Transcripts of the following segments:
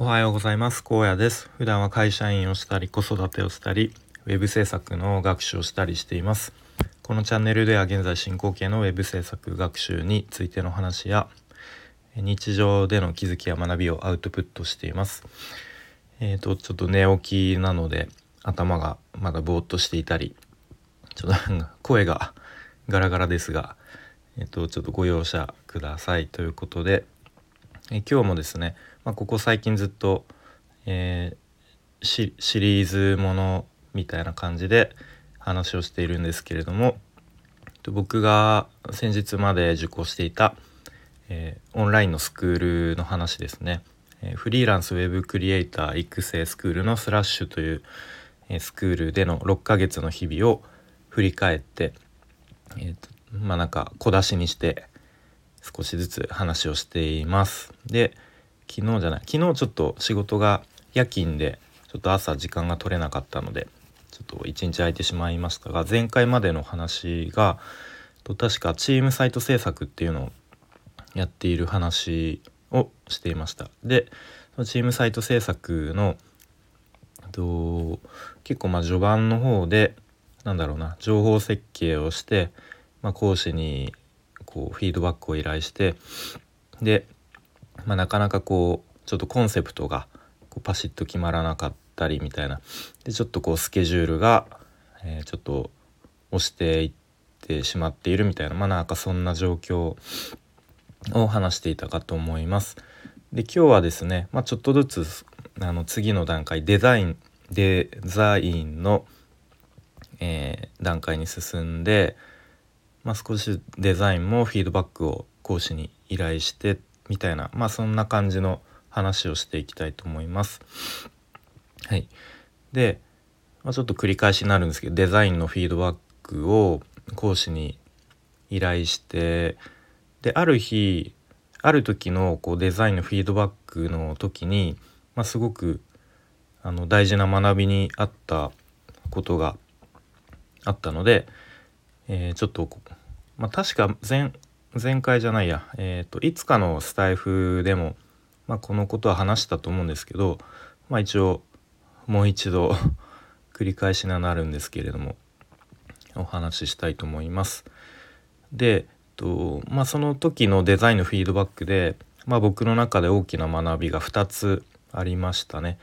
おはようございます。高野です。普段は会社員をしたり子育てをしたりウェブ制作の学習をしたりしています。このチャンネルでは現在進行形のウェブ制作学習についての話や日常での気づきや学びをアウトプットしています。えっ、ー、とちょっと寝起きなので頭がまだぼーっとしていたりちょっと声がガラガラですがえっ、とちょっとご容赦くださいということでえ今日もですねまあ、ここ最近ずっと、えー、シリーズものみたいな感じで話をしているんですけれども僕が先日まで受講していた、えー、オンラインのスクールの話ですね、え、フリーランスウェブクリエイター育成スクールのスラッシュという、え、スクールでの6ヶ月の日々を振り返って、えーとまあなんか小出しにして少しずつ話をしています。で、昨日じゃない昨日ちょっと仕事が夜勤でちょっと朝時間が取れなかったのでちょっと一日空いてしまいましたが前回までの話が確かチームサイト制作っていうのをやっている話をしていましたでチームサイト制作のと結構まあ序盤の方でなんだろうな情報設計をして、まあ、講師にこうフィードバックを依頼してでまあ、なかなかこうちょっとコンセプトがこうパシッと決まらなかったりみたいなでちょっとこうスケジュールが、えー、ちょっと押していってしまっているみたいなまあなんかそんな状況を話していたかと思います。で今日はですね、まあ、ちょっとずつあの次の段階デザインデザインの、えー、段階に進んで、まあ、少しデザインもフィードバックを講師に依頼してみたいなまあそんな感じの話をしていきたいと思います。はい、で、まあ、ちょっと繰り返しになるんですけどデザインのフィードバックを講師に依頼してである日ある時のこうデザインのフィードバックの時に、まあ、すごくあの大事な学びにあったことがあったので、えー、ちょっと、まあ、確か前前回じゃないや、えーと、いつかのスタイフでも、まあ、このことは話したと思うんですけど、まあ、一応もう一度 繰り返しになるんですけれどもお話ししたいと思います。で、とまあ、その時のデザインのフィードバックで、まあ、僕の中で大きな学びが2つありましたね。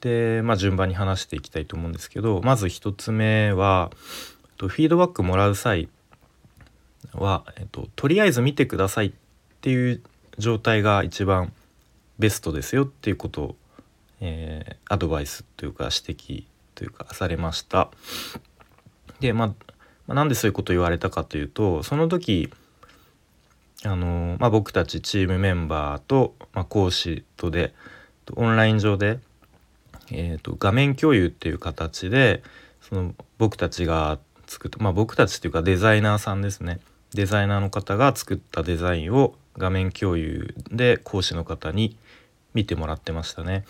で、まあ、順番に話していきたいと思うんですけどまず1つ目はフィードバックもらう際は、えっと、とりあえず見てくださいっていう状態が一番ベストですよっていうことを、えー、アドバイスというか指摘というかされました。で、まあ、まあ、なんでそういうことを言われたかというとその時あの、まあ、僕たちチームメンバーと、まあ、講師とでオンライン上で、えーと、画面共有っていう形でその僕たちが作った、まあ、僕たちっていうかデザイナーさんですねデザイナーの方が作ったデザインを画面共有で講師の方に見てもらってましたね。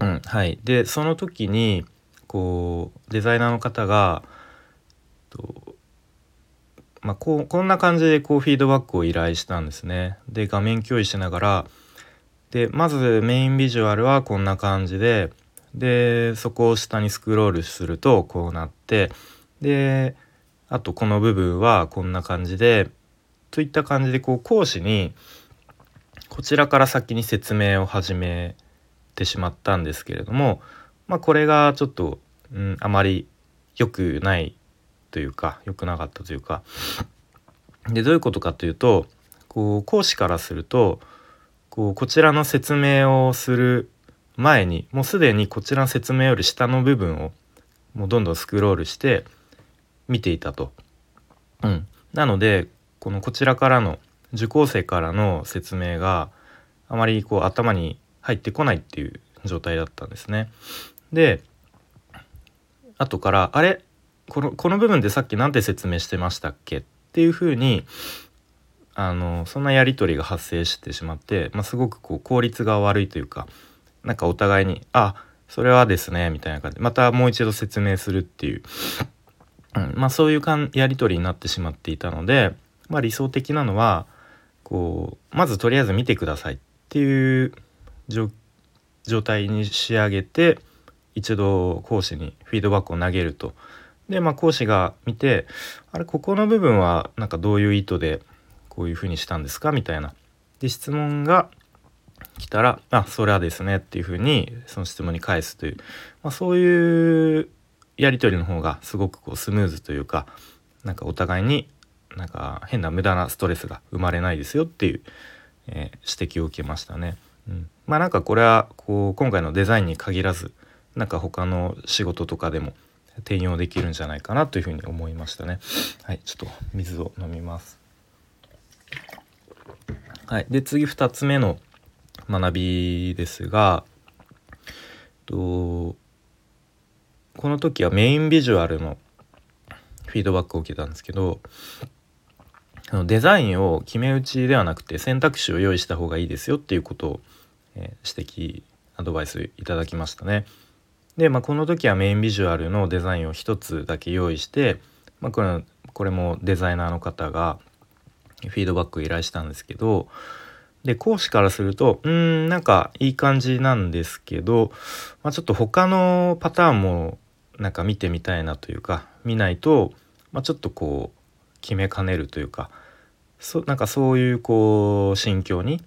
うん、はい、でその時にこうデザイナーの方がと、まあ、こうこんな感じでこうフィードバックを依頼したんですね。で画面共有しながらでまずメインビジュアルはこんな感じででそこを下にスクロールするとこうなってであとこの部分はこんな感じでといった感じでこう講師にこちらから先に説明を始めてしまったんですけれどもまあこれがちょっと、うん、あまり良くないというか良くなかったというか。でどういうことかというとこう講師からするとこうこちらの説明をする前にもうすでにこちらの説明より下の部分をもうどんどんスクロールして見ていたと。うん、なのでこのこちらからの受講生からの説明があまりこう頭に入ってこないっていう状態だったんですね。で後から「あれ？このこの部分でさっき何て説明してましたっけ?」っていうふうにあのそんなやり取りが発生してしまって、まあ、すごくこう効率が悪いというかなんかお互いに「あそれはですね」みたいな感じでまたもう一度説明するっていううんまあ、そういうかんやり取りになってしまっていたので、まあ、理想的なのはこうまずとりあえず見てくださいっていう状態に仕上げて一度講師にフィードバックを投げると。でまあ講師が見てあれここの部分はなんかどういう意図でこういうふうにしたんですかみたいな。で質問が来たら「あそれはですね」っていうふうにその質問に返すという、まあ、そういうやり取りの方がすごくこうスムーズというかなんかお互いになんか変な無駄なストレスが生まれないですよっていう、えー、指摘を受けましたね。うん、まあなんかこれはこう今回のデザインに限らずなんか他の仕事とかでも転用できるんじゃないかなというふうに思いましたね。はい、ちょっと水を飲みます。はい、で次2つ目の学びですが、とこの時はメインビジュアルのフィードバックを受けたんですけどデザインを決め打ちではなくて選択肢を用意した方がいいですよっていうことを、え、指摘アドバイスいただきましたね。で、まあ、この時はメインビジュアルのデザインを1つだけ用意して、まあ、これこれもデザイナーの方がフィードバックを依頼したんですけどで講師からするとうんなんかいい感じなんですけど、まあ、ちょっと他のパターンもなんか見てみたいなというか見ないと、まあ、ちょっとこう決めかねるというかそなんかそういうこう心境に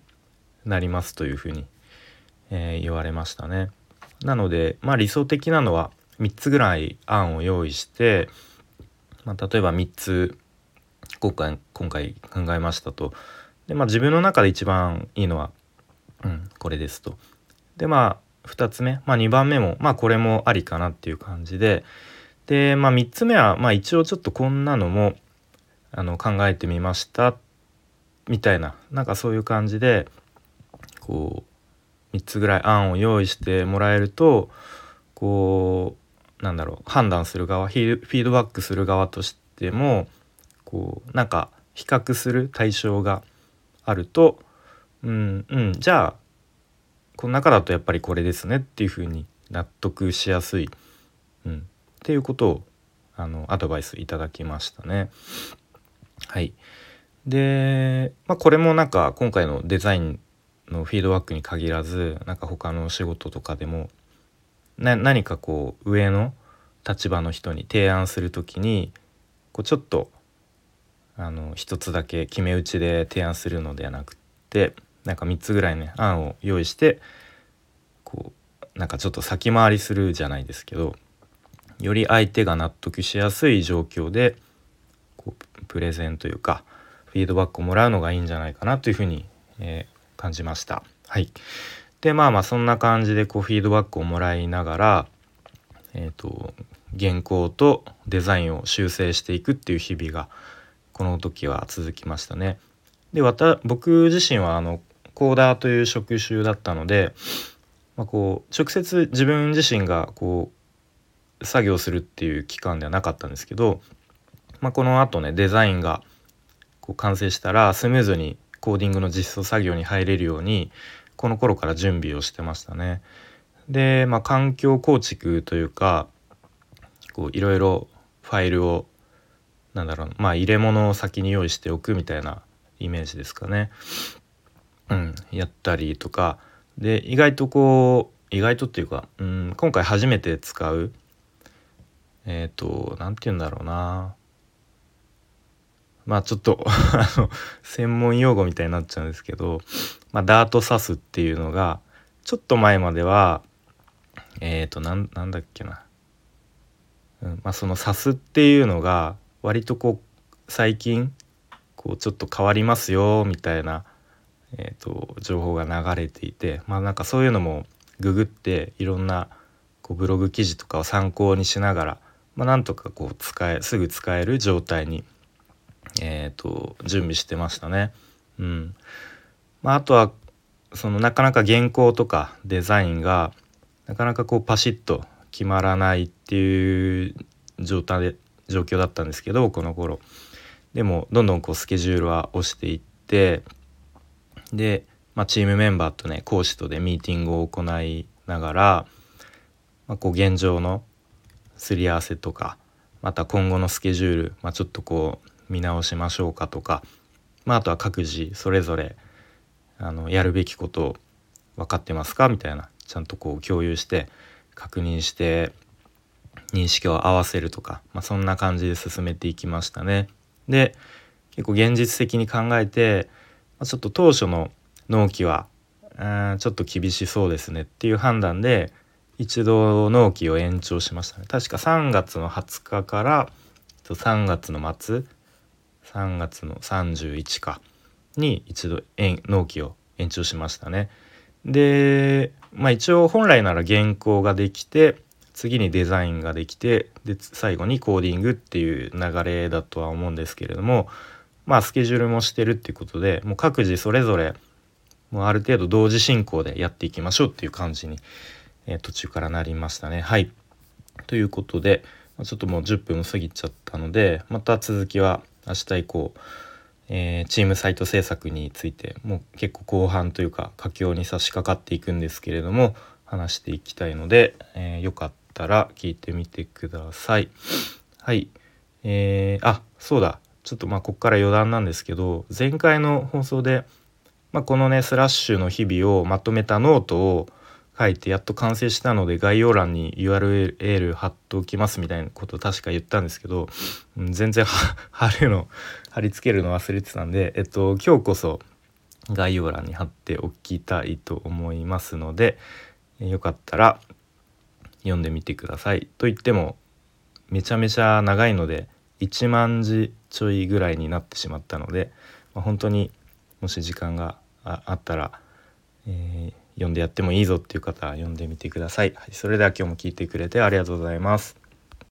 なりますというふうに、えー、言われましたね。なのでまあ理想的なのは3つぐらい案を用意して、まあ、例えば3つ今回今回考えましたと。でまあ自分の中で一番いいのは、うん、これですと。でまあ2つ目、まあ、2番目もまあこれもありかなっていう感じで。で、まあ、3つ目は、まあ、一応ちょっとこんなのもあの考えてみました。みたいな。なんかそういう感じでこう3つぐらい案を用意してもらえるとこうなんだろう判断する側フィードバックする側としてもこうなんか比較する対象があるとうんうんじゃあこの中だとやっぱりこれですねっていうふうに納得しやすい、うん、っていうことをあのアドバイスいただきましたね。はい、で、まあ、これもなんか今回のデザインのフィードバックに限らずなんか他の仕事とかでも何かこう上の立場の人に提案する時にこうちょっとあの一つだけ決め打ちで提案するのではなくってなんか3つぐらいね案を用意してこうなんかちょっと先回りするじゃないですけどより相手が納得しやすい状況でこうプレゼンというかフィードバックをもらうのがいいんじゃないかなというふうに、えー、感じました。はい、でまあまあそんな感じでこうフィードバックをもらいながら、えーと、原稿とデザインを修正していくっていう日々がこの時は続きましたね。で僕自身はあのコーダーという職種だったので、まあ、こう直接自分自身がこう作業するっていう期間ではなかったんですけど、まあ、このあとねデザインがこう完成したらスムーズにコーディングの実装作業に入れるようにこの頃から準備をしてましたね。で、まあ、環境構築というかいろいろファイルをなんだろうまあ入れ物を先に用意しておくみたいなイメージですかね。うん、やったりとか。で意外とこう意外とっていうか、うん、今回初めて使うえっ、ー、と何て言うんだろうな。まあちょっと あの専門用語みたいになっちゃうんですけど、まあ、ダートサスっていうのがちょっと前まではえっ、ー、となんなんだっけな、うんまあ、そのサスっていうのが割とこう最近こうちょっと変わりますよみたいなえーと、情報が流れていてまあなんかそういうのもググっていろんなこうブログ記事とかを参考にしながら、まあ、なんとかこう使えすぐ使える状態に、えーと、準備してましたね。うんまあ、あとはそのなかなか原稿とかデザインがなかなかこうパシッと決まらないっていう状態で状況だったんですけどこの頃でもどんどんこうスケジュールは押していってで、まあ、チームメンバーとね講師とでミーティングを行いながら、まあ、こう現状のすり合わせとかまた今後のスケジュール、まあ、ちょっとこう見直しましょうかとか、まあ、あとは各自それぞれあのやるべきこと分かってますか？みたいなちゃんとこう共有して確認して認識を合わせるとか、まあ、そんな感じで進めていきましたね。で結構現実的に考えて、ちょっと当初の納期はちょっと厳しそうですねっていう判断で一度納期を延長しましたね。確か3月の20日から3月の末3月の31かに一度納期を延長しましたね。でまあ一応本来なら原稿ができて次にデザインができてで最後にコーディングっていう流れだとは思うんですけれどもまあスケジュールもしてるっていうことでもう各自それぞれもうある程度同時進行でやっていきましょうっていう感じに、えー、途中からなりましたね。はいということでちょっともう10分過ぎちゃったのでまた続きは明日以降、えー、チームサイト制作についてもう結構後半というか佳境に差し掛かっていくんですけれども話していきたいので、えー、よかったら聞いてみてください。はい。えー、あ、そうだ。ちょっとまあここから余談なんですけど、前回の放送で、まあ、このね、スラッシュの日々をまとめたノートを書いてやっと完成したので概要欄に URL 貼っておきますみたいなこと確か言ったんですけど、全然貼るの貼り付けるの忘れてたんで、えっと、今日こそ概要欄に貼っておきたいと思いますので、よかったら読んでみてください。と言ってもめちゃめちゃ長いので1万字ちょいぐらいになってしまったので、まあ、本当にもし時間があったら、えー、読んでやってもいいぞっていう方は読んでみてください。はい、それでは今日も聞いてくれてありがとうございます。